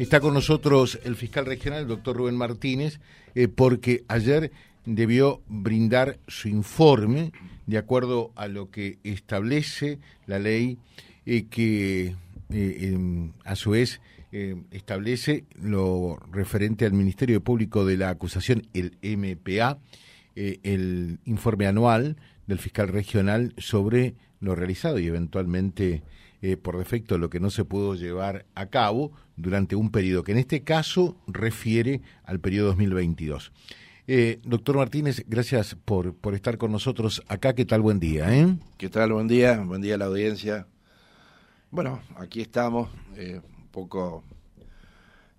Está con nosotros el fiscal regional, el doctor Rubén Martínez, eh, porque ayer debió brindar su informe de acuerdo a lo que establece la ley eh, que eh, em, a su vez establece lo referente al Ministerio Público de la Acusación, el MPA, el informe anual del fiscal regional sobre lo realizado y eventualmente eh, por defecto lo que no se pudo llevar a cabo durante un periodo que en este caso refiere al periodo 2022. Eh, doctor Martínez, gracias por, por estar con nosotros acá. ¿Qué tal? Buen día. ¿eh? ¿Qué tal? Buen día. Buen día a la audiencia. Bueno, aquí estamos. Eh, un poco.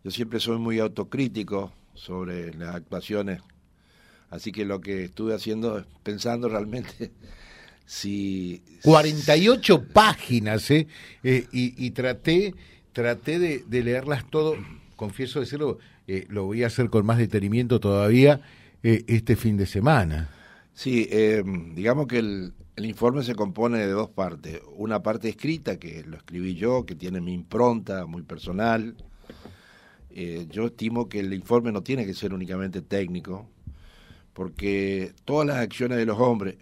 Yo siempre soy muy autocrítico sobre las actuaciones. Así que lo que estuve haciendo, pensando realmente si 48 páginas, ¿eh? eh y, traté, traté de, leerlas todo, confieso decirlo, eh, lo voy a hacer con más detenimiento todavía eh, este fin de semana. Sí, digamos que el, el, informe se compone de dos partes. Una parte escrita, que lo escribí yo, que tiene mi impronta muy personal. yo estimo que el informe no tiene que ser únicamente técnico, porque todas las acciones de los hombres,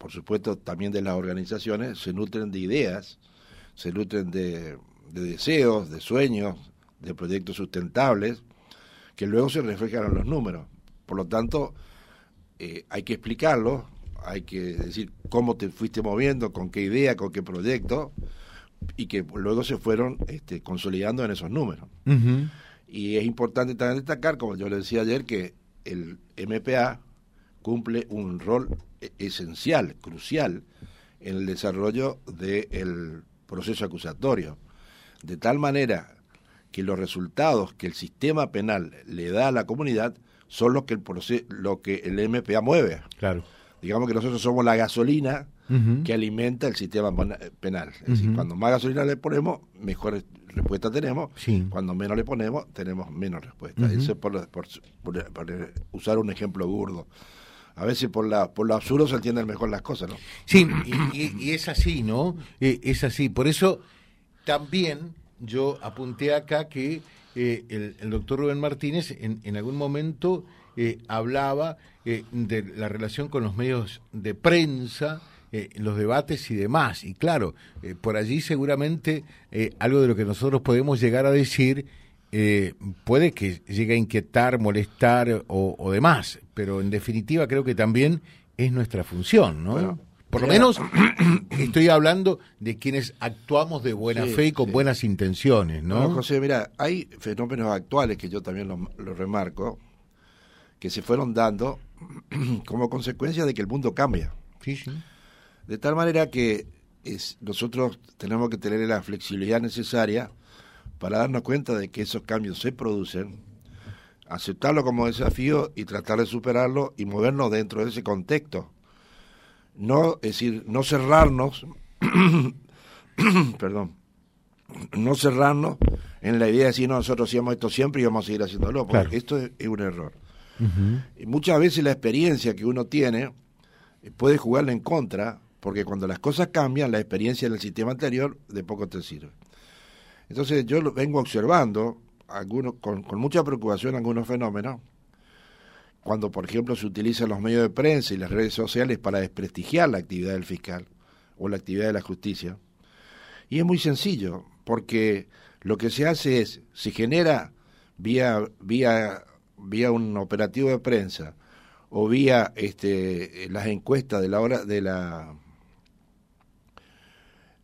por supuesto también de las organizaciones, se nutren de ideas, se nutren de, deseos, de sueños, de proyectos sustentables, que luego se reflejan en los números. Por lo tanto, eh, hay que explicarlo, hay que decir cómo te fuiste moviendo, con qué idea, con qué proyecto, y que luego se fueron este, consolidando en esos números. Y es importante también destacar, como yo le decía ayer, que el MPA cumple un rol esencial, crucial, en el desarrollo del proceso acusatorio. De tal manera que los resultados que el sistema penal le da a la comunidad son los que el, lo que el MPA mueve. Claro. Digamos que nosotros somos la gasolina que alimenta el sistema penal. Es decir, cuando más gasolina le ponemos, mejor respuesta tenemos. Cuando menos le ponemos, tenemos menos respuesta. Eso es por, por, usar un ejemplo burdo a veces por, la, por lo absurdo se entienden mejor las cosas, ¿no? Sí, y, es así, ¿no? Eh, es así. Por eso también yo apunté acá que eh, el, doctor Rubén Martínez en, en algún momento eh, hablaba de la relación con los medios de prensa, los debates y demás. Y claro, por allí seguramente algo de lo que nosotros podemos llegar a decir eh, puede que llegue a inquietar, molestar o, demás, pero en definitiva creo que también es nuestra función, ¿no? Por lo menos estoy hablando de quienes actuamos de buena fe y con buenas intenciones, ¿no? José, mira, hay fenómenos actuales que yo también lo, remarco, que se fueron dando como consecuencia de que el mundo cambia. Sí, sí. De tal manera que es, nosotros tenemos que tener la flexibilidad necesaria para darnos cuenta de que esos cambios se producen, aceptarlo como desafío y tratar de superarlo y movernos dentro de ese contexto. No, es decir, no cerrarnos, perdón, no cerrarnos en la idea de decir, no, nosotros hacíamos esto siempre y vamos a seguir haciéndolo, porque esto es, un error. y muchas veces la experiencia que uno tiene eh, puede jugarle en contra, porque cuando las cosas cambian, la experiencia del sistema anterior de poco te sirve. Entonces yo vengo observando algunos, con, mucha preocupación algunos fenómenos, cuando por ejemplo se utilizan los medios de prensa y las redes sociales para desprestigiar la actividad del fiscal o la actividad de la justicia. Y es muy sencillo, porque lo que se hace es, se genera vía, vía, vía un operativo de prensa o vía este, las encuestas de la hora de la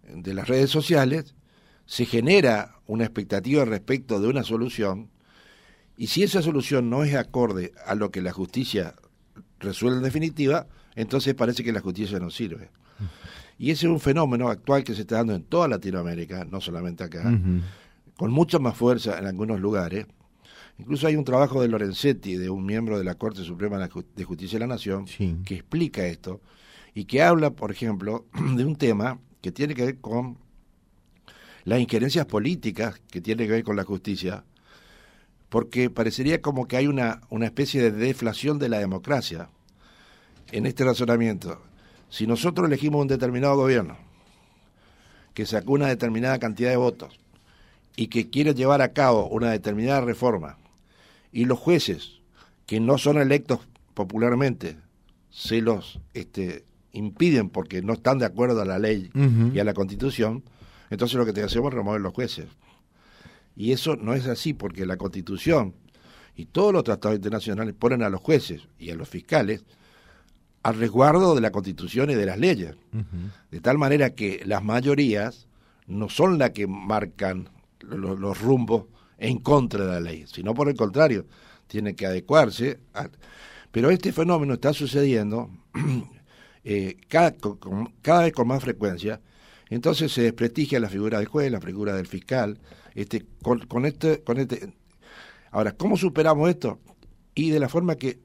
de las redes sociales, se genera una expectativa respecto de una solución, y si esa solución no es acorde a lo que la justicia resuelve en definitiva, entonces parece que la justicia no sirve. Y ese es un fenómeno actual que se está dando en toda Latinoamérica, no solamente acá, con mucha más fuerza en algunos lugares. Incluso hay un trabajo de Lorenzetti, de un miembro de la Corte Suprema de Justicia de la Nación, que explica esto y que habla, por ejemplo, de un tema que tiene que ver con las injerencias políticas que tienen que ver con la justicia, porque parecería como que hay una, una especie de deflación de la democracia en este razonamiento. Si nosotros elegimos un determinado gobierno que sacó una determinada cantidad de votos y que quiere llevar a cabo una determinada reforma y los jueces que no son electos popularmente se los este, impiden porque no están de acuerdo a la ley y a la constitución, entonces lo que te hacemos es remover los jueces. Y eso no es así porque la constitución y todos los tratados internacionales ponen a los jueces y a los fiscales al resguardo de la constitución y de las leyes. De tal manera que las mayorías no son las que marcan los, rumbos en contra de la ley, sino por el contrario, tienen que adecuarse. Pero este fenómeno está sucediendo eh, cada, cada vez con más frecuencia, entonces se desprestigia la figura del juez, la figura del fiscal, este, con, con, este, con este. Ahora, ¿cómo superamos esto? Y de la forma que,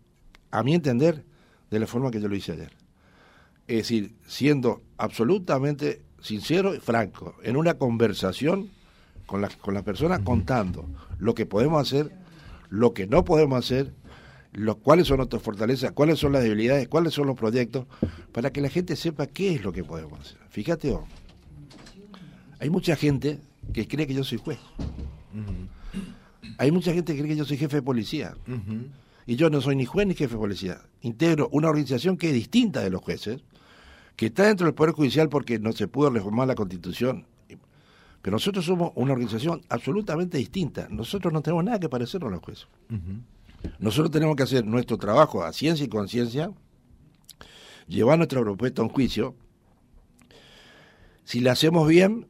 a mi entender, de la forma que yo lo hice ayer. Es decir, siendo absolutamente sincero y franco, en una conversación con las con las personas, contando lo que podemos hacer, lo que no podemos hacer, los, cuáles son nuestras fortalezas, cuáles son las debilidades, cuáles son los proyectos, para que la gente sepa qué es lo que podemos hacer. Fíjate, hay mucha gente que cree que yo soy juez. Hay mucha gente que cree que yo soy jefe de policía. Y yo no soy ni juez ni jefe de policía. Integro una organización que es distinta de los jueces, que está dentro del Poder Judicial porque no se pudo reformar la Constitución. Pero nosotros somos una organización absolutamente distinta. Nosotros no tenemos nada que parecernos a los jueces. Nosotros tenemos que hacer nuestro trabajo a ciencia y conciencia, llevar nuestra propuesta a un juicio. Si la hacemos bien,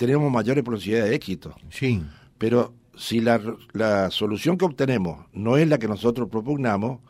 tenemos mayores posibilidades de éxito. Sí. Pero si la, la solución que obtenemos no es la que nosotros propugnamos,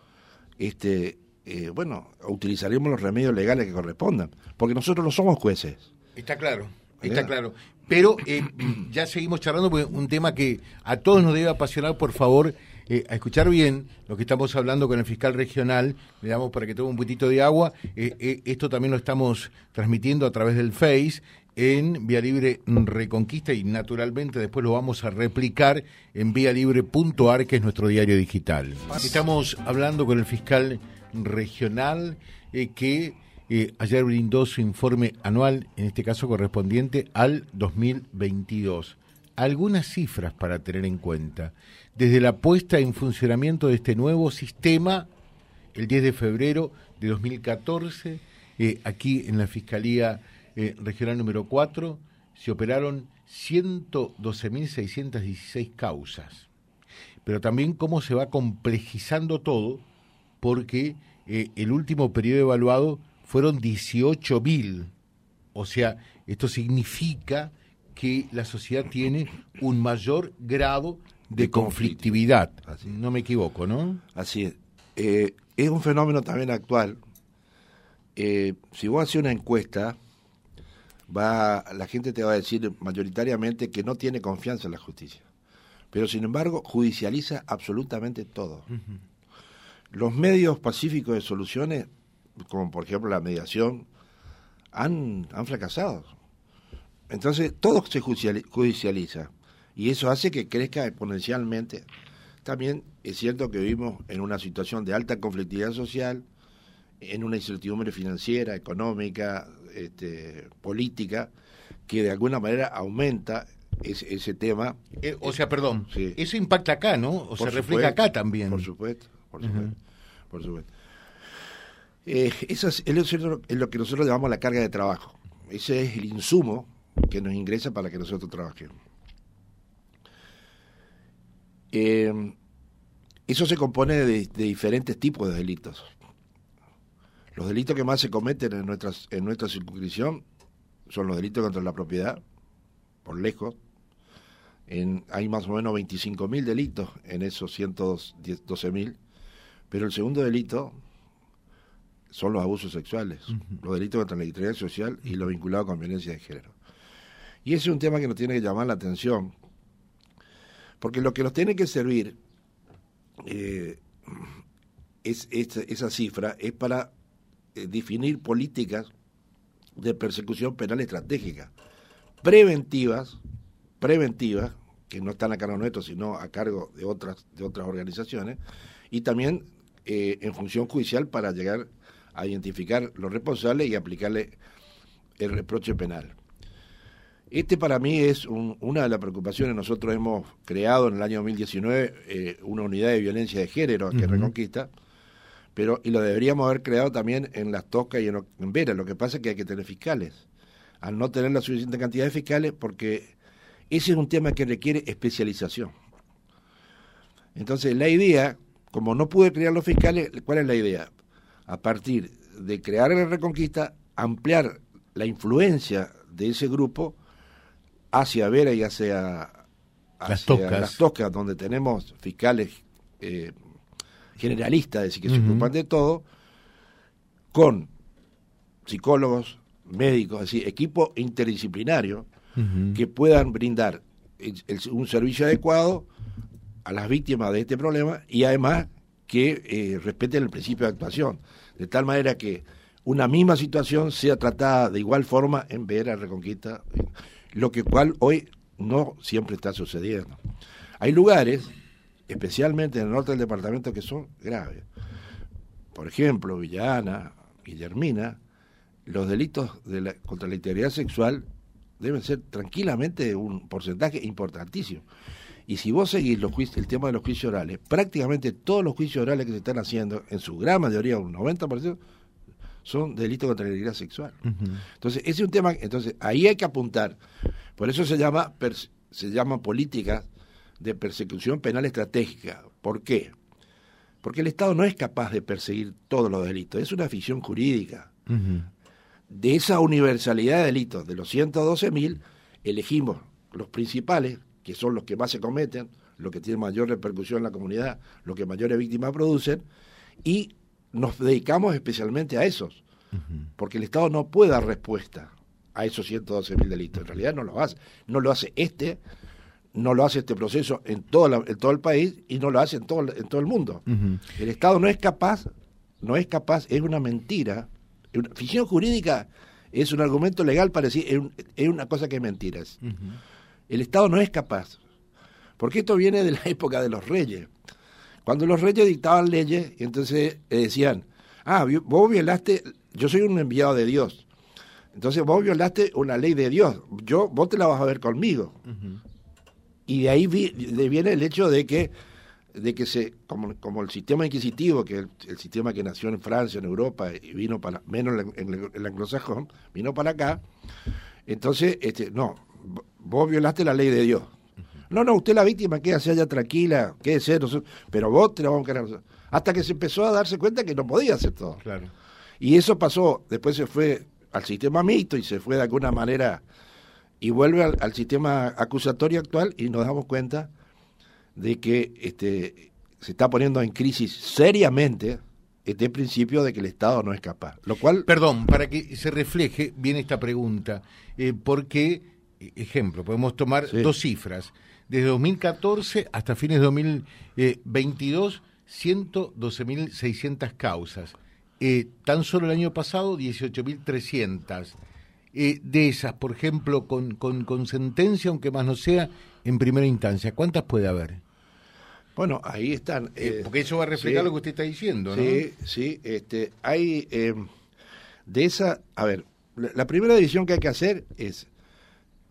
este, eh, bueno, utilizaremos los remedios legales que correspondan, porque nosotros no somos jueces. Está claro, está claro. Pero eh, ya seguimos charlando porque un tema que a todos nos debe apasionar, por favor, eh, a escuchar bien lo que estamos hablando con el fiscal regional, le damos para que tome un poquitito de agua, esto también lo estamos transmitiendo a través del Face, en Vía Libre Reconquista y naturalmente después lo vamos a replicar en vialibre.ar, que es nuestro diario digital. Estamos hablando con el fiscal regional eh, que eh, ayer brindó su informe anual, en este caso correspondiente al 2022. Algunas cifras para tener en cuenta. Desde la puesta en funcionamiento de este nuevo sistema, el 10 de febrero de 2014, eh, aquí en la Fiscalía eh, regional número 4 se operaron 112.616 causas. Pero también cómo se va complejizando todo, porque eh, el último periodo evaluado fueron 18.000. O sea, esto significa que la sociedad tiene un mayor grado de, conflictividad. No me equivoco, ¿no? Así es. Eh, es un fenómeno también actual. si vos haces una encuesta, va la gente te va a decir mayoritariamente que no tiene confianza en la justicia. Pero sin embargo, judicializa absolutamente todo. Los medios pacíficos de soluciones, como por ejemplo la mediación, han, han fracasado. Entonces, todo se judicializa. Y eso hace que crezca exponencialmente. También es cierto que vivimos en una situación de alta conflictividad social, en una incertidumbre financiera, económica, este, política, que de alguna manera aumenta ese, ese tema. Eh, o sea, perdón, eso impacta acá, ¿no? O se refleja acá también. Por supuesto, por supuesto. por supuesto. Eh, eso es, lo que nosotros llamamos la carga de trabajo. Ese es el insumo que nos ingresa para que nosotros trabajemos. Eh, eso se compone de, diferentes tipos de delitos. Los delitos que más se cometen en, nuestras, en nuestra circunscripción son los delitos contra la propiedad, por lejos. En, hay más o menos 25.000 delitos en esos 112.000, pero el segundo delito son los abusos sexuales, los delitos contra la integridad social y los vinculados con violencia de género. Y ese es un tema que nos tiene que llamar la atención, porque lo que nos tiene que servir eh, es, esa cifra es para eh, definir políticas de persecución penal estratégica, preventivas, preventivas, que no están a cargo nuestro, sino a cargo de otras, de otras organizaciones, y también eh, en función judicial para llegar a identificar los responsables y aplicarle el reproche penal. Este para mí es una de las preocupaciones. Nosotros hemos creado en el año 2019 eh, una unidad de violencia de género que reconquista, pero y lo deberíamos haber creado también en Las Toscas y en, en Vera. Lo que pasa es que hay que tener fiscales. Al no tener la suficiente cantidad de fiscales, porque ese es un tema que requiere especialización. Entonces, la idea, como no pude crear los fiscales, ¿cuál es la idea? A partir de crear la Reconquista, ampliar la influencia de ese grupo hacia Vera y hacia, las, toscas. donde tenemos fiscales eh, generalistas, es decir, que se ocupan de todo, con psicólogos, médicos, es decir, equipo interdisciplinario que puedan brindar un servicio adecuado a las víctimas de este problema y además que eh, respeten el principio de actuación, de tal manera que una misma situación sea tratada de igual forma en Vera Reconquista lo que cual hoy no siempre está sucediendo. Hay lugares, especialmente en el norte del departamento, que son graves. Por ejemplo, Villana, Guillermina, los delitos de contra la integridad sexual deben ser tranquilamente un porcentaje importantísimo. Y si vos seguís los el tema de los juicios orales, prácticamente todos los juicios orales que se están haciendo, en su gran mayoría, un 90%, son delitos contra la integridad sexual. Entonces, ese es un tema, entonces ahí hay que apuntar. Por eso se llama se llama política de persecución penal estratégica. ¿Por qué? Porque el Estado no es capaz de perseguir todos los delitos, es una ficción jurídica. De esa universalidad de delitos, de los 112.000, elegimos los principales, que son los que más se cometen, los que tienen mayor repercusión en la comunidad, los que mayores víctimas producen, y nos dedicamos especialmente a esos, porque el Estado no puede dar respuesta a esos 112 mil delitos. En realidad no lo hace. No lo hace este, no lo hace este proceso en todo, en todo el país y no lo hace en todo, en todo el mundo. El Estado no es capaz, no es capaz, es una mentira. Una, ficción jurídica es un argumento legal para decir, es, una cosa que es mentiras. El Estado no es capaz. Porque esto viene de la época de los reyes. Cuando los reyes dictaban leyes, entonces decían, ah, vos violaste, yo soy un enviado de Dios. Entonces vos violaste una ley de Dios, yo, vos te la vas a ver conmigo. Y de ahí viene el hecho de que, de que se, como, como el sistema inquisitivo, que es el, sistema que nació en Francia, en Europa, y vino para, menos en, el anglosajón, vino para acá, entonces, este, no, vos violaste la ley de Dios. No, no, usted la víctima, quédese allá tranquila, quédese, pero vos te la vamos a querer. Hasta que se empezó a darse cuenta que no podía hacer todo. Claro. Y eso pasó, después se fue al sistema mixto y se fue de alguna manera y vuelve al, sistema acusatorio actual y nos damos cuenta de que este, se está poniendo en crisis seriamente este principio de que el Estado no es capaz. Lo cual. Perdón, para que se refleje bien esta pregunta, eh, porque, ejemplo, podemos tomar dos cifras desde 2014 hasta fines de 2022, 112.600 causas. Eh, tan solo el año pasado, 18.300. Eh, de esas, por ejemplo, con, con, sentencia, aunque más no sea, en primera instancia, ¿cuántas puede haber? Bueno, ahí están. Eh, porque eso va a reflejar lo que usted está diciendo, ¿no? Sí, sí. Este, hay de esa, a ver, la, primera división que hay que hacer es,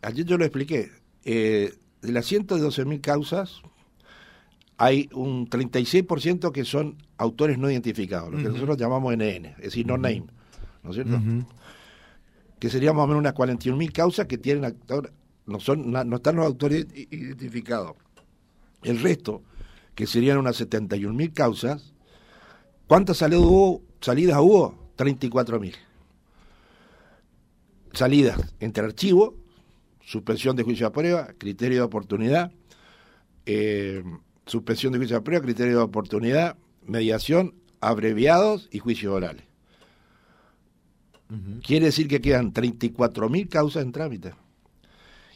ayer yo lo expliqué, de las 112.000 causas, hay un 36% que son autores no identificados, lo que nosotros llamamos NN, es decir, no name, ¿no es cierto? Que serían más o menos unas 41.000 causas que tienen no, son, no están los autores identificados. El resto, que serían unas 71.000 causas, ¿cuántas salidas hubo? Salidas hubo? 34.000. Salidas entre archivos suspensión de juicio a prueba, criterio de oportunidad, eh, suspensión de juicio a prueba, criterio de oportunidad, mediación, abreviados y juicios orales. Quiere decir que quedan 34.000 causas en trámite.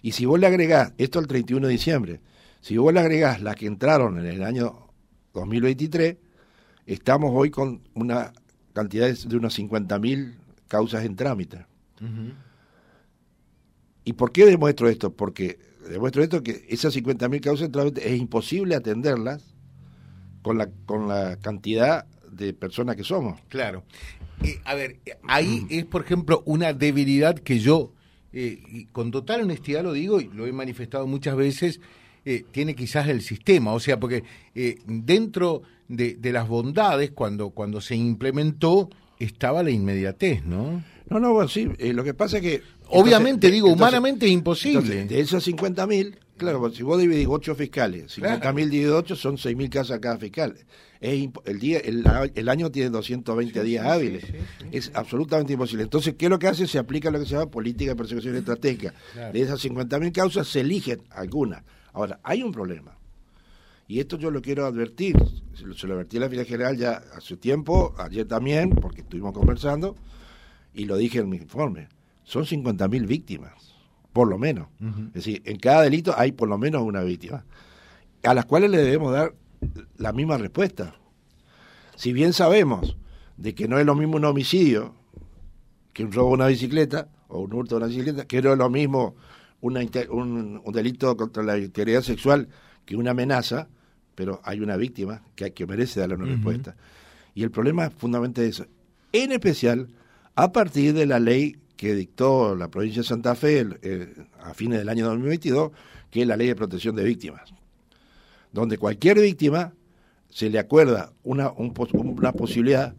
Y si vos le agregás, esto el 31 de diciembre, si vos le agregás las que entraron en el año 2023, estamos hoy con una cantidad de unos 50.000 causas en trámite. ¿Y por qué demuestro esto? Porque demuestro esto que esas 50.000 causas es imposible atenderlas con la, con la cantidad de personas que somos. Claro. Eh, a ver, ahí es, por ejemplo, una debilidad que yo eh, y con total honestidad lo digo y lo he manifestado muchas veces, eh, tiene quizás el sistema, o sea, porque dentro de, de, las bondades, cuando, cuando se implementó, estaba la inmediatez, ¿no? No, no, bueno, sí, lo que pasa es que... Obviamente, digo, humanamente es imposible. de esos 50.000, claro, si vos dividís 8 fiscales, 50.000 dividido 8 son 6.000 casas cada fiscal el, día, el, año tiene 220 días hábiles. es absolutamente imposible. Entonces, ¿qué es lo que hace? Se aplica lo que se llama política de persecución estratégica. De esas 50.000 causas se eligen algunas. Ahora, hay un problema. Y esto yo lo quiero advertir. Se lo, advertí a la Fiscalía General ya hace tiempo, ayer también, porque estuvimos conversando, y lo dije en mi informe. Son 50.000 víctimas, por lo menos. Es decir, en cada delito hay por lo menos una víctima, a las cuales le debemos dar la misma respuesta. Si bien sabemos de que no es lo mismo un homicidio que un robo de una bicicleta o un hurto de una bicicleta, que no es lo mismo una, un, delito contra la integridad sexual que una amenaza, pero hay una víctima que, que merece darle una respuesta. Y el problema es fundamentalmente eso. En especial, a partir de la ley que dictó la provincia de Santa Fe eh, a fines del año 2022, que es la ley de protección de víctimas donde cualquier víctima se le acuerda una, una posibilidad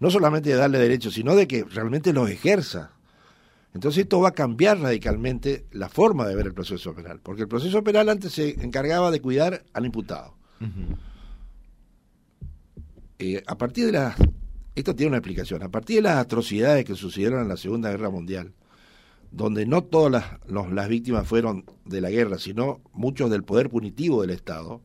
no solamente de darle derechos, sino de que realmente los ejerza. Entonces esto va a cambiar radicalmente la forma de ver el proceso penal, porque el proceso penal antes se encargaba de cuidar al imputado. Eh, a partir de las... Esto tiene una explicación. A partir de las atrocidades que sucedieron en la Segunda Guerra Mundial, donde no todas las, las víctimas fueron de la guerra, sino muchos del poder punitivo del Estado,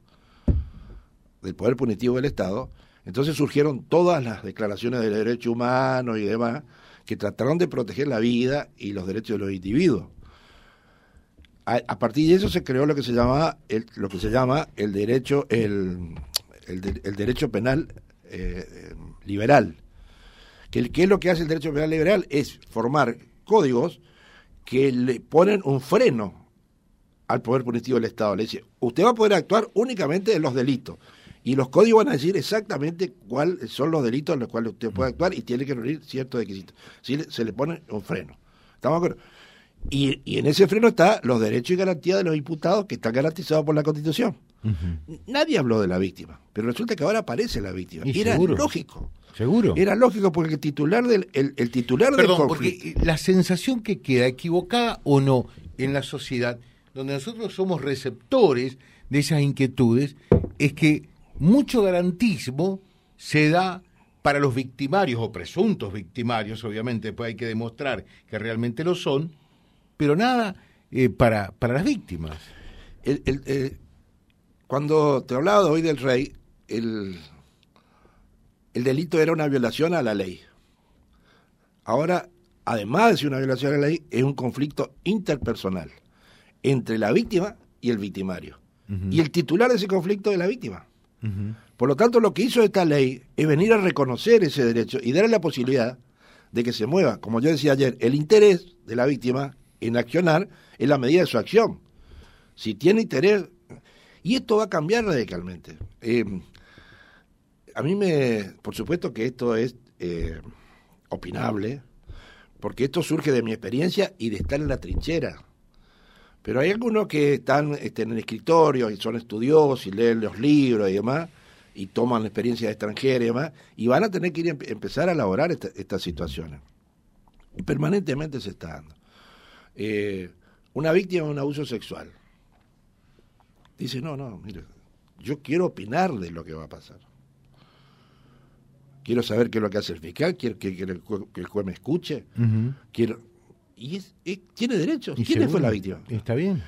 del poder punitivo del Estado, entonces surgieron todas las declaraciones de derechos humanos y demás que trataron de proteger la vida y los derechos de los individuos. A, partir de eso se creó lo que se llama el, lo que se llama el derecho el, el, derecho penal eh, liberal. Que, ¿Qué es lo que hace el derecho penal liberal? Es formar códigos que le ponen un freno al poder punitivo del Estado. Le dice, usted va a poder actuar únicamente en los delitos. Y los códigos van a decir exactamente cuáles son los delitos en los cuales usted puede actuar y tiene que reunir ciertos requisitos. Si se le pone un freno. ¿Estamos de acuerdo? Y, y, en ese freno están los derechos y garantías de los imputados que están garantizados por la Constitución. Nadie habló de la víctima, pero resulta que ahora aparece la víctima. Y era lógico. Seguro. Era lógico porque el titular del el, titular Perdón, porque la sensación que queda equivocada o no en la sociedad, donde nosotros somos receptores de esas inquietudes, es que mucho garantismo se da para los victimarios o presuntos victimarios, obviamente, pues hay que demostrar que realmente lo son, pero nada eh, para, para las víctimas. El, eh, cuando te hablaba hoy del rey, el, el delito era una violación a la ley. Ahora, además de ser una violación a la ley, es un conflicto interpersonal entre la víctima y el victimario. Y el titular de ese conflicto es la víctima. Por lo tanto, lo que hizo esta ley es venir a reconocer ese derecho y darle la posibilidad de que se mueva, como yo decía ayer, el interés de la víctima en accionar en la medida de su acción. Si tiene interés, y esto va a cambiar radicalmente. Eh, a mí me, por supuesto que esto es eh, opinable, porque esto surge de mi experiencia y de estar en la trinchera. Pero hay algunos que están este, en el escritorio y son estudiosos y leen los libros y demás, y toman la experiencia extranjera y demás, y van a tener que ir a empezar a elaborar estas situaciones. Y permanentemente se está dando. Eh, una víctima de un abuso sexual. Dice, no, no, mire, yo quiero opinar de lo que va a pasar quiero saber qué es lo que hace el fiscal, quiero que, el, juez me escuche, quiero y es, tiene derechos. ¿Quién fue la víctima? Está bien.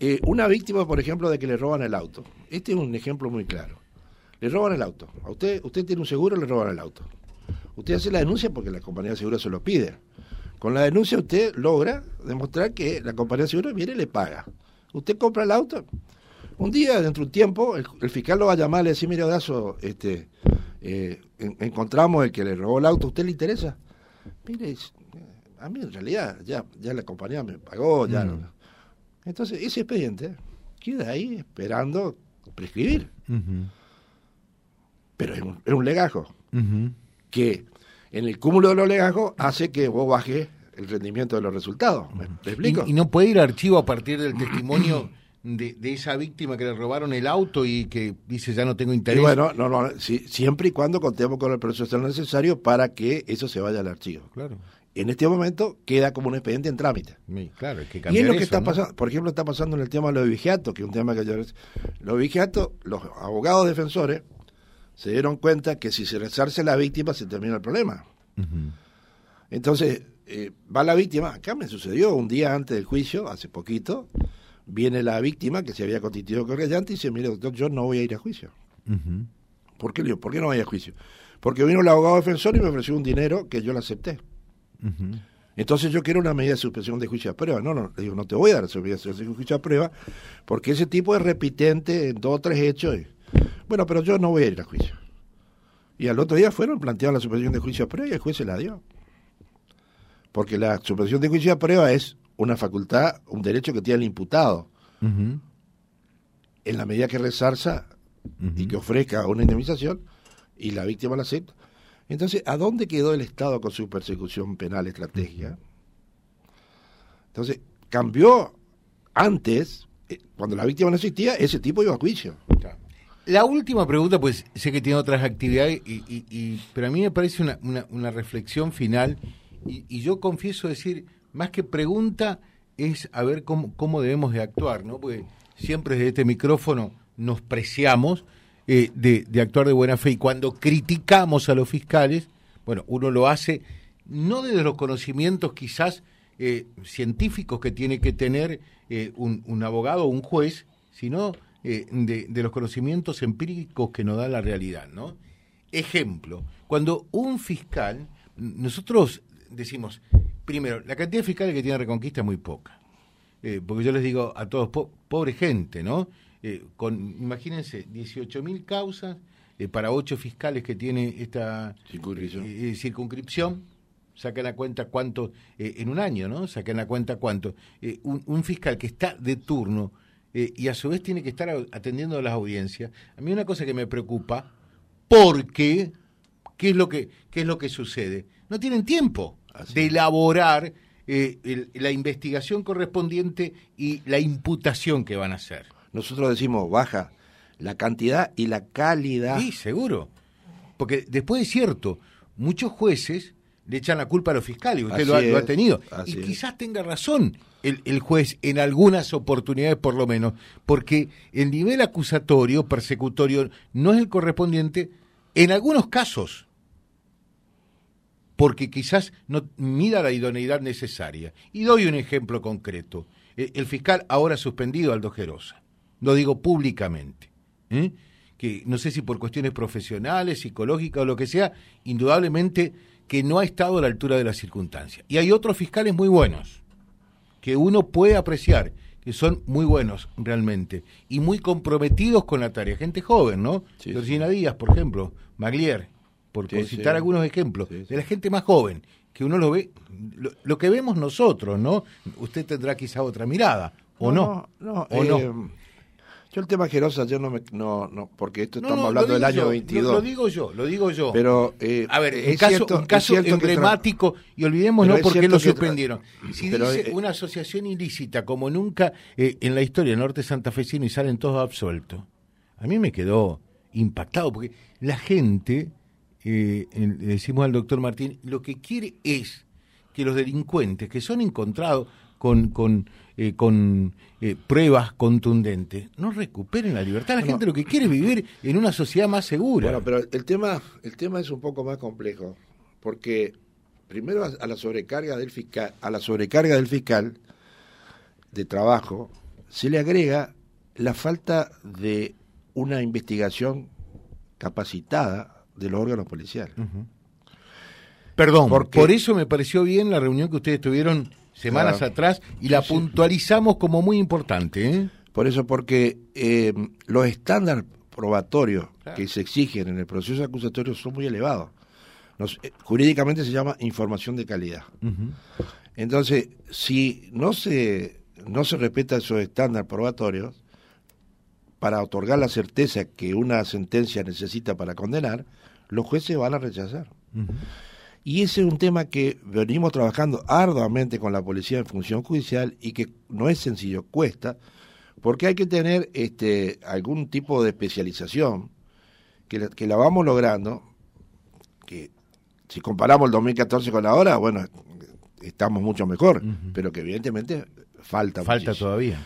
Eh, una víctima, por ejemplo, de que le roban el auto. Este es un ejemplo muy claro. Le roban el auto. A usted, usted tiene un seguro, le roban el auto. Usted hace la denuncia porque la compañía de seguro se lo pide. Con la denuncia usted logra demostrar que la compañía de seguro viene y le paga. Usted compra el auto. Un día, dentro de un tiempo, el, fiscal lo va a llamar y le dice, mire, Odazo, este, eh, encontramos el que le robó el auto, ¿usted le interesa? Mire, a mí en realidad ya, ya la compañía me pagó, ya. Mm. Entonces, ese expediente queda ahí esperando prescribir. Pero es un, legajo que en el cúmulo de los legajos hace que vos bajes el rendimiento de los resultados. ¿Me, explico? ¿Y, no puede ir archivo a partir del testimonio de, esa víctima que le robaron el auto y que dice ya no tengo interés? bueno, no, no, siempre y cuando contemos con el proceso necesario para que eso se vaya al archivo. Claro. En este momento queda como un expediente en trámite. claro, que y es lo que está pasando, por ejemplo, está pasando en el tema de los vigiatos, que es un tema que yo... Los vigiatos, los abogados defensores, se dieron cuenta que si se resarce la víctima se termina el problema. Entonces, eh, va la víctima, acá me sucedió un día antes del juicio, hace poquito, viene la víctima que se había constituido correllante y dice, mire doctor, yo no voy a ir a juicio. ¿Por qué? ¿Por qué no voy a juicio? Porque vino el abogado defensor y me ofreció un dinero que yo le acepté. Entonces yo quiero una medida de suspensión de juicio a prueba. No, no, le digo, no te voy a dar medida de juicio a prueba porque ese tipo es repitente en dos o tres hechos. bueno, pero yo no voy a ir a juicio. Y al otro día fueron, plantearon la suspensión de juicio a prueba y el juez se la dio. Porque la suspensión de juicio a prueba es una facultad, un derecho que tiene el imputado. En la medida que resarza y que ofrezca una indemnización y la víctima la acepta. Entonces, ¿a dónde quedó el Estado con su persecución penal estratégica? Entonces, cambió antes, eh, cuando la víctima no existía, ese tipo iba a juicio. La última pregunta, pues sé que tiene otras actividades, y, pero a mí me parece una, una, reflexión final, y, yo confieso decir, más que pregunta, es a ver cómo, cómo debemos de actuar, ¿no? Porque siempre desde este micrófono nos preciamos, eh, de, actuar de buena fe. Y cuando criticamos a los fiscales, bueno, uno lo hace no desde los conocimientos quizás eh, científicos que tiene que tener eh, un, abogado o un juez, sino de, los conocimientos empíricos que nos da la realidad, ¿no? Ejemplo, cuando un fiscal, nosotros decimos, primero, la cantidad de fiscales que tiene Reconquista es muy poca. porque yo les digo a todos, pobre gente, ¿no? Eh, con, imagínense, 18.000 causas eh, para ocho fiscales que tiene esta circunscripción. Eh, circunscripción. Sacan a cuenta cuánto, en un año, ¿no? Sacan a cuenta cuánto. Un, fiscal que está de turno y a su vez tiene que estar atendiendo a las audiencias. A mí una cosa que me preocupa, porque, ¿qué es lo que, qué es lo que sucede? No tienen tiempo de elaborar la investigación correspondiente y la imputación que van a hacer. Nosotros decimos baja la cantidad y la calidad. Sí, seguro. Porque después es cierto, muchos jueces le echan la culpa a los fiscales, usted lo ha, tenido. y quizás tenga razón el, el, juez en algunas oportunidades por lo menos, porque el nivel acusatorio, persecutorio, no es el correspondiente en algunos casos, porque quizás no mida la idoneidad necesaria. Y doy un ejemplo concreto. El, el fiscal ahora suspendido, Aldo Gerosa lo digo públicamente, ¿eh? que no sé si por cuestiones profesionales, psicológicas o lo que sea, indudablemente que no ha estado a la altura de las circunstancias. Y hay otros fiscales muy buenos, que uno puede apreciar, que son muy buenos realmente, y muy comprometidos con la tarea. Gente joven, ¿no? Georgina Díaz, por ejemplo, Maglier, por citar algunos ejemplos, de la gente más joven, que uno lo ve, lo, que vemos nosotros, ¿no? Usted tendrá quizá otra mirada, ¿o no? No, no, no eh, yo el tema Gerosa, yo no me. No, no, porque esto estamos hablando del año 22. Lo, digo yo, lo digo yo. Pero. Eh, a ver, un caso, un caso emblemático, y olvidémonos por qué lo suspendieron. Si dice eh, una asociación ilícita como nunca eh, en la historia del norte santafesino y salen todos absueltos, a mí me quedó impactado, porque la gente, le decimos al doctor Martín, lo que quiere es que los delincuentes que son encontrados con, con eh, con eh, pruebas contundentes, no recuperen la libertad. La gente lo que quiere es vivir en una sociedad más segura. Bueno, pero el tema, el tema es un poco más complejo, porque primero a, la sobrecarga del fiscal, a la sobrecarga del fiscal de trabajo se le agrega la falta de una investigación capacitada de los órganos policiales. Perdón, por eso me pareció bien la reunión que ustedes tuvieron semanas atrás y la puntualizamos como muy importante. ¿eh? Por eso, porque eh, los estándares probatorios que se exigen en el proceso acusatorio son muy elevados. Eh, jurídicamente se llama información de calidad. Entonces, si no se, no se respeta esos estándares probatorios, para otorgar la certeza que una sentencia necesita para condenar, los jueces van a rechazar. Y ese es un tema que venimos trabajando arduamente con la policía en función judicial y que no es sencillo, cuesta, porque hay que tener este, algún tipo de especialización que la, que la vamos logrando, que si comparamos el 2014 con ahora, bueno, estamos mucho mejor, pero que evidentemente falta. Falta todavía.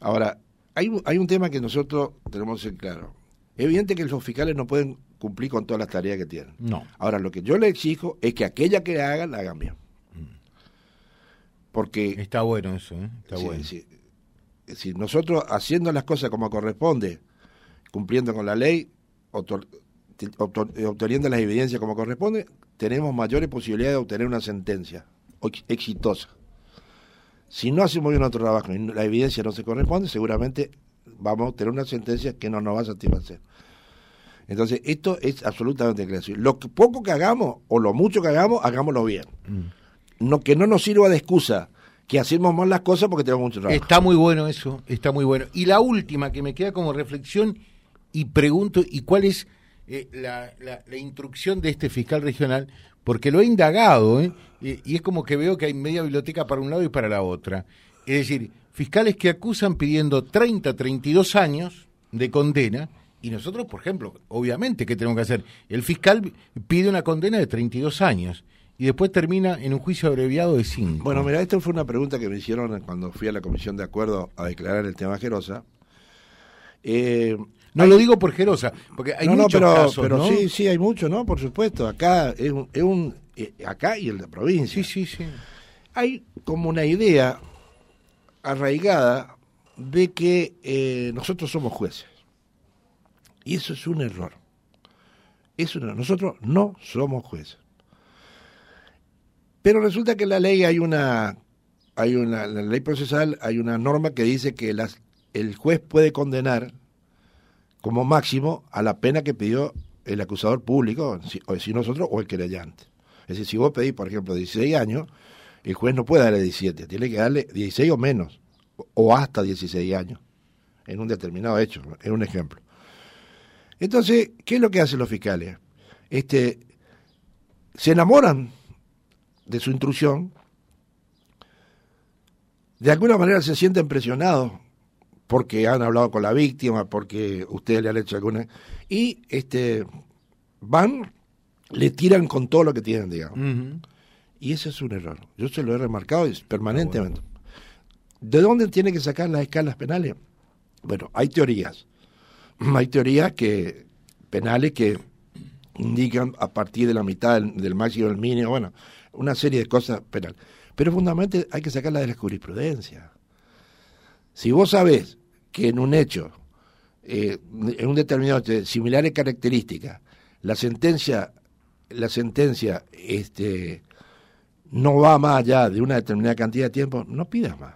Ahora, hay, un- hay un tema que nosotros tenemos que ser claro. Es evidente que los fiscales no pueden cumplir con todas las tareas que tienen. No. Ahora, lo que yo le exijo es que aquella que hagan, la hagan bien. Porque Está bueno eso, ¿eh? Está bueno. Si nosotros haciendo las cosas como corresponde, cumpliendo con la ley, otor- eh, obteniendo las evidencias como corresponde, tenemos mayores posibilidades de obtener una sentencia ex- exitosa. Si no hacemos bien nuestro trabajo y la evidencia no se corresponde, seguramente vamos a obtener una sentencia que no nos va a satisfacer. Entonces, esto es absolutamente claro. Lo que poco que hagamos o lo mucho que hagamos, hagámoslo bien. No, que no nos sirva de excusa que hacemos mal las cosas porque tenemos mucho trabajo. Está muy bueno eso, está muy bueno. Y la última que me queda como reflexión y pregunto, ¿y cuál es eh, la, la- la instrucción de este fiscal regional? Porque lo he indagado, ¿eh? y, y es como que veo que hay media biblioteca para un lado y para la otra. Es decir, fiscales que acusan pidiendo 30, 32 años de condena, y nosotros, por ejemplo, obviamente, ¿qué tenemos que hacer? El fiscal pide una condena de 32 años y después termina en un juicio abreviado de 5. Bueno, mira, esta fue una pregunta que me hicieron cuando fui a la Comisión de Acuerdo a declarar el tema Gerosa. Eh, no lo digo por Gerosa, porque hay no, no, muchos pero, casos, pero ¿no? sí, sí, hay mucho, ¿no? Por supuesto. Acá es un, es un eh, acá y en la provincia. Sí, sí, sí. Hay como una idea arraigada de que eh, nosotros somos jueces. Y eso es un error. Es un error. Nosotros no somos jueces. Pero resulta que en la ley hay una, hay una, en la ley procesal hay una norma que dice que las, el juez puede condenar como máximo a la pena que pidió el acusador público, si, o si nosotros o el querellante. Es decir, si vos pedís, por ejemplo, 16 años, el juez no puede darle 17, tiene que darle 16 o menos, o- hasta 16 años, en un determinado hecho, es un ejemplo. Entonces, ¿qué es lo que hacen los fiscales? Este, se enamoran de su intrusión, de alguna manera se sienten presionados porque han hablado con la víctima, porque ustedes le han hecho alguna y este van le tiran con todo lo que tienen, digamos. Y ese es un error. Yo se lo he remarcado permanentemente. ¿De dónde tiene que sacar las escalas penales? Bueno, hay teorías. Hay teorías que penales que indican a partir de la mitad del, del máximo del mínimo, bueno, una serie de cosas penales. Pero fundamentalmente hay que sacarla de la jurisprudencia. Si vos sabés que en un hecho, eh, en un determinado similares características, la sentencia, la sentencia, este, no va más allá de una determinada cantidad de tiempo, no pidas más.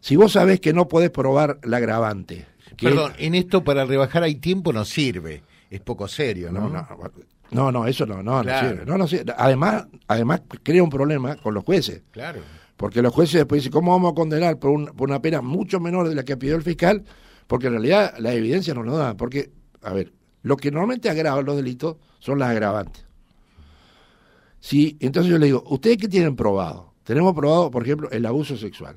Si vos sabés que no podés probar la agravante, que Perdón, en esto para rebajar hay tiempo no sirve. Es poco serio, ¿no? no, no, no, no, eso no, no, Claro. no sirve. No, no sirve. Además, además crea un problema con los jueces. Claro. Porque los jueces después dicen, ¿cómo vamos a condenar por, un- por una pena mucho menor de la que pidió el fiscal? Porque en realidad la evidencia no nos da. Porque, a ver, lo que normalmente agrava los delitos son las agravantes. Sí, entonces yo le digo, ¿ustedes qué tienen probado? Tenemos probado, por ejemplo, el abuso sexual.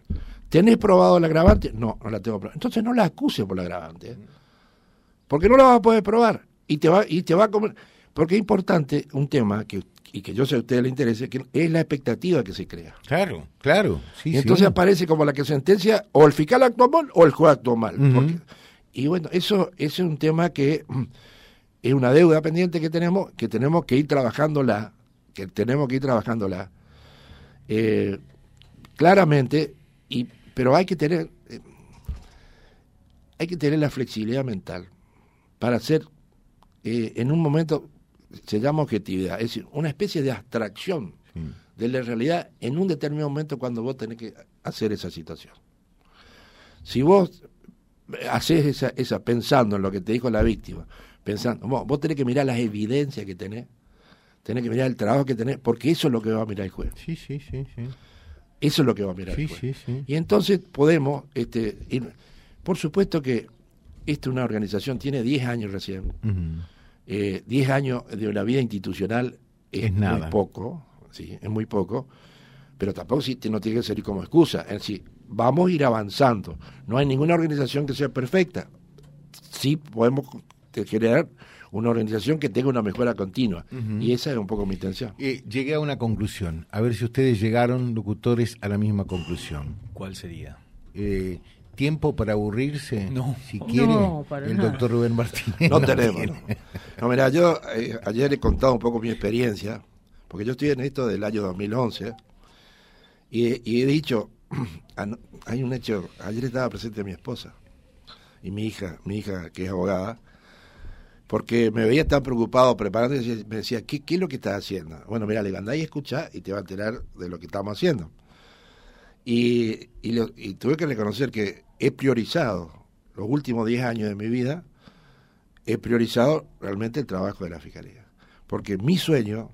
¿Tenés probado la agravante? No, no la tengo probada. Entonces no la acuse por la agravante. ¿eh? Porque no la vas a poder probar. Y te va, y te va a comer. Porque es importante un tema que, y que yo sé a ustedes le interese, que es la expectativa que se crea. Claro, claro. Sí, Y entonces sí. aparece como la que sentencia o el fiscal actuó mal o el juez actuó mal. Porque- y bueno, eso, eso es un tema que es una deuda pendiente que tenemos, que tenemos que ir trabajándola, que tenemos que ir trabajándola eh, claramente, y, pero hay que tener, eh, hay que tener la flexibilidad mental para hacer eh, en un momento se llama objetividad, es decir, una especie de abstracción de la realidad en un determinado momento cuando vos tenés que hacer esa situación. Si vos haces esa, esa pensando en lo que te dijo la víctima, pensando, vos, vos tenés que mirar las evidencias que tenés, tenés que mirar el trabajo que tenés, porque eso es lo que va a mirar el juez. Sí, sí, sí, sí. Eso es lo que va a mirar Sí, el juez. sí, sí. Y entonces podemos, este, ir- por supuesto que esta una organización tiene 10 años recién. Eh, 10 años de una vida institucional es, nada. muy poco, sí, es muy poco, pero tampoco si, no tiene que ser como excusa. Es decir, vamos a ir avanzando. No hay ninguna organización que sea perfecta. Sí podemos generar una organización que tenga una mejora continua. Y esa es un poco mi intención. Eh, llegué a una conclusión. A ver si ustedes llegaron, locutores, a la misma conclusión. ¿Cuál sería? Eh, tiempo para aburrirse. No. Si quiere, el doctor Rubén Martínez. No, tenemos. No. mira, yo eh, ayer he contado un poco mi experiencia, porque yo estoy en esto del año 2011, y, he dicho, hay un hecho, ayer estaba presente mi esposa y mi hija, mi hija que es abogada, porque me veía tan preocupado preparando y me decía, ¿qué, qué es lo que estás haciendo? Bueno, mira, le y escucha y te va a enterar de lo que estamos haciendo. Y, y, tuve que reconocer que he priorizado los últimos 10 años de mi vida, he priorizado realmente el trabajo de la Fiscalía. Porque mi sueño,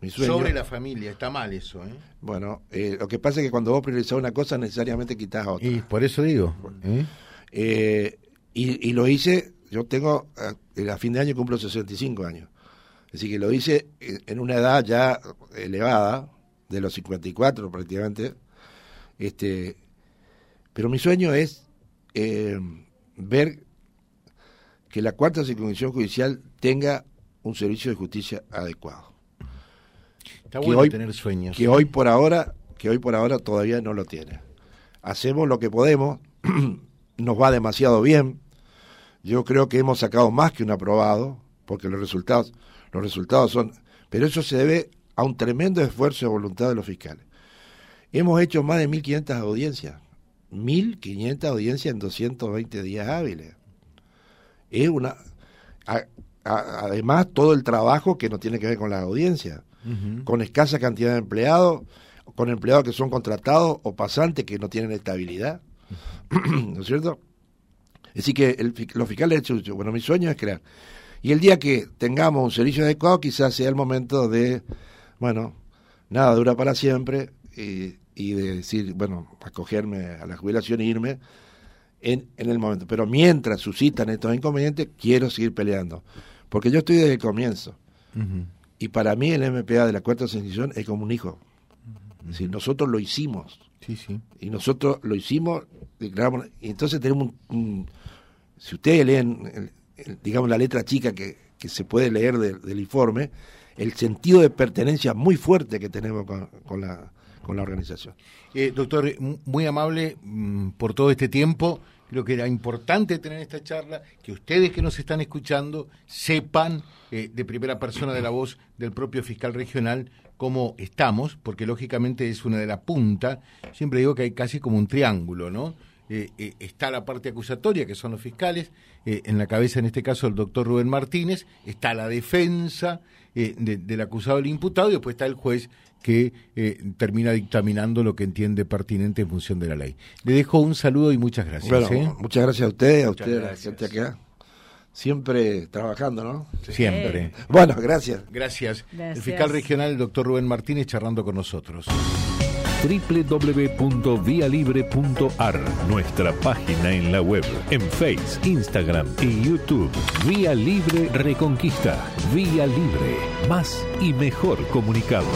mi sueño... Sobre la familia, está mal eso, ¿eh? Bueno, eh, lo que pasa es que cuando vos priorizás una cosa, necesariamente quitas otra. Y por eso digo. ¿eh? Eh, y, y, lo hice, yo tengo, a, fin de año cumplo 65 años. Así que lo hice en una edad ya elevada, de los 54 prácticamente, este, pero mi sueño es eh, ver que la cuarta circunscripción judicial tenga un servicio de justicia adecuado. Está bueno hoy, tener sueños. Que hoy por ahora, que hoy por ahora todavía no lo tiene. Hacemos lo que podemos, nos va demasiado bien. Yo creo que hemos sacado más que un aprobado, porque los resultados, los resultados son, pero eso se debe a un tremendo esfuerzo de voluntad de los fiscales. Hemos hecho más de 1.500 audiencias. 1.500 audiencias en 220 días hábiles. Es una... además, todo el trabajo que no tiene que ver con la audiencia, con escasa cantidad de empleados, con empleados que son contratados o pasantes que no tienen estabilidad. ¿No es cierto? Así que el, los fiscales, bueno, mi sueño es crear. Y el día que tengamos un servicio adecuado, quizás sea el momento de, bueno, nada dura para siempre, y, de decir, bueno, acogerme a la jubilación e irme en, en el momento. Pero mientras suscitan estos inconvenientes, quiero seguir peleando. Porque yo estoy desde el comienzo. Y para mí el MPA de la cuarta sección es como un hijo. nosotros lo hicimos. Sí, sí. Y nosotros lo hicimos, y entonces tenemos un, si ustedes leen, digamos, la letra chica que, que se puede leer del informe, el sentido de pertenencia muy fuerte que tenemos con la, con la organización. Eh, doctor, muy amable mm, por todo este tiempo. Creo que era importante tener esta charla, que ustedes que nos están escuchando sepan eh, de primera persona de la voz del propio fiscal regional cómo estamos, porque lógicamente es una de la punta. Siempre digo que hay casi como un triángulo, ¿no? Eh, está la parte acusatoria, que son los fiscales, en la cabeza en este caso el doctor Rubén Martínez, está la defensa del acusado del imputado y después está el juez que eh, termina dictaminando lo que entiende pertinente en función de la ley. Le dejo un saludo y muchas gracias. ¿eh? Muchas gracias a usted, a usted, a la gente acá. Siempre trabajando, ¿no? Siempre. Bueno, gracias. gracias. El fiscal regional, el doctor Rubén Martínez, charlando con nosotros www.vialibre.ar, nuestra página en la web, en Facebook, Instagram y YouTube. Vía Libre Reconquista. Vía Libre. Más y mejor comunicados.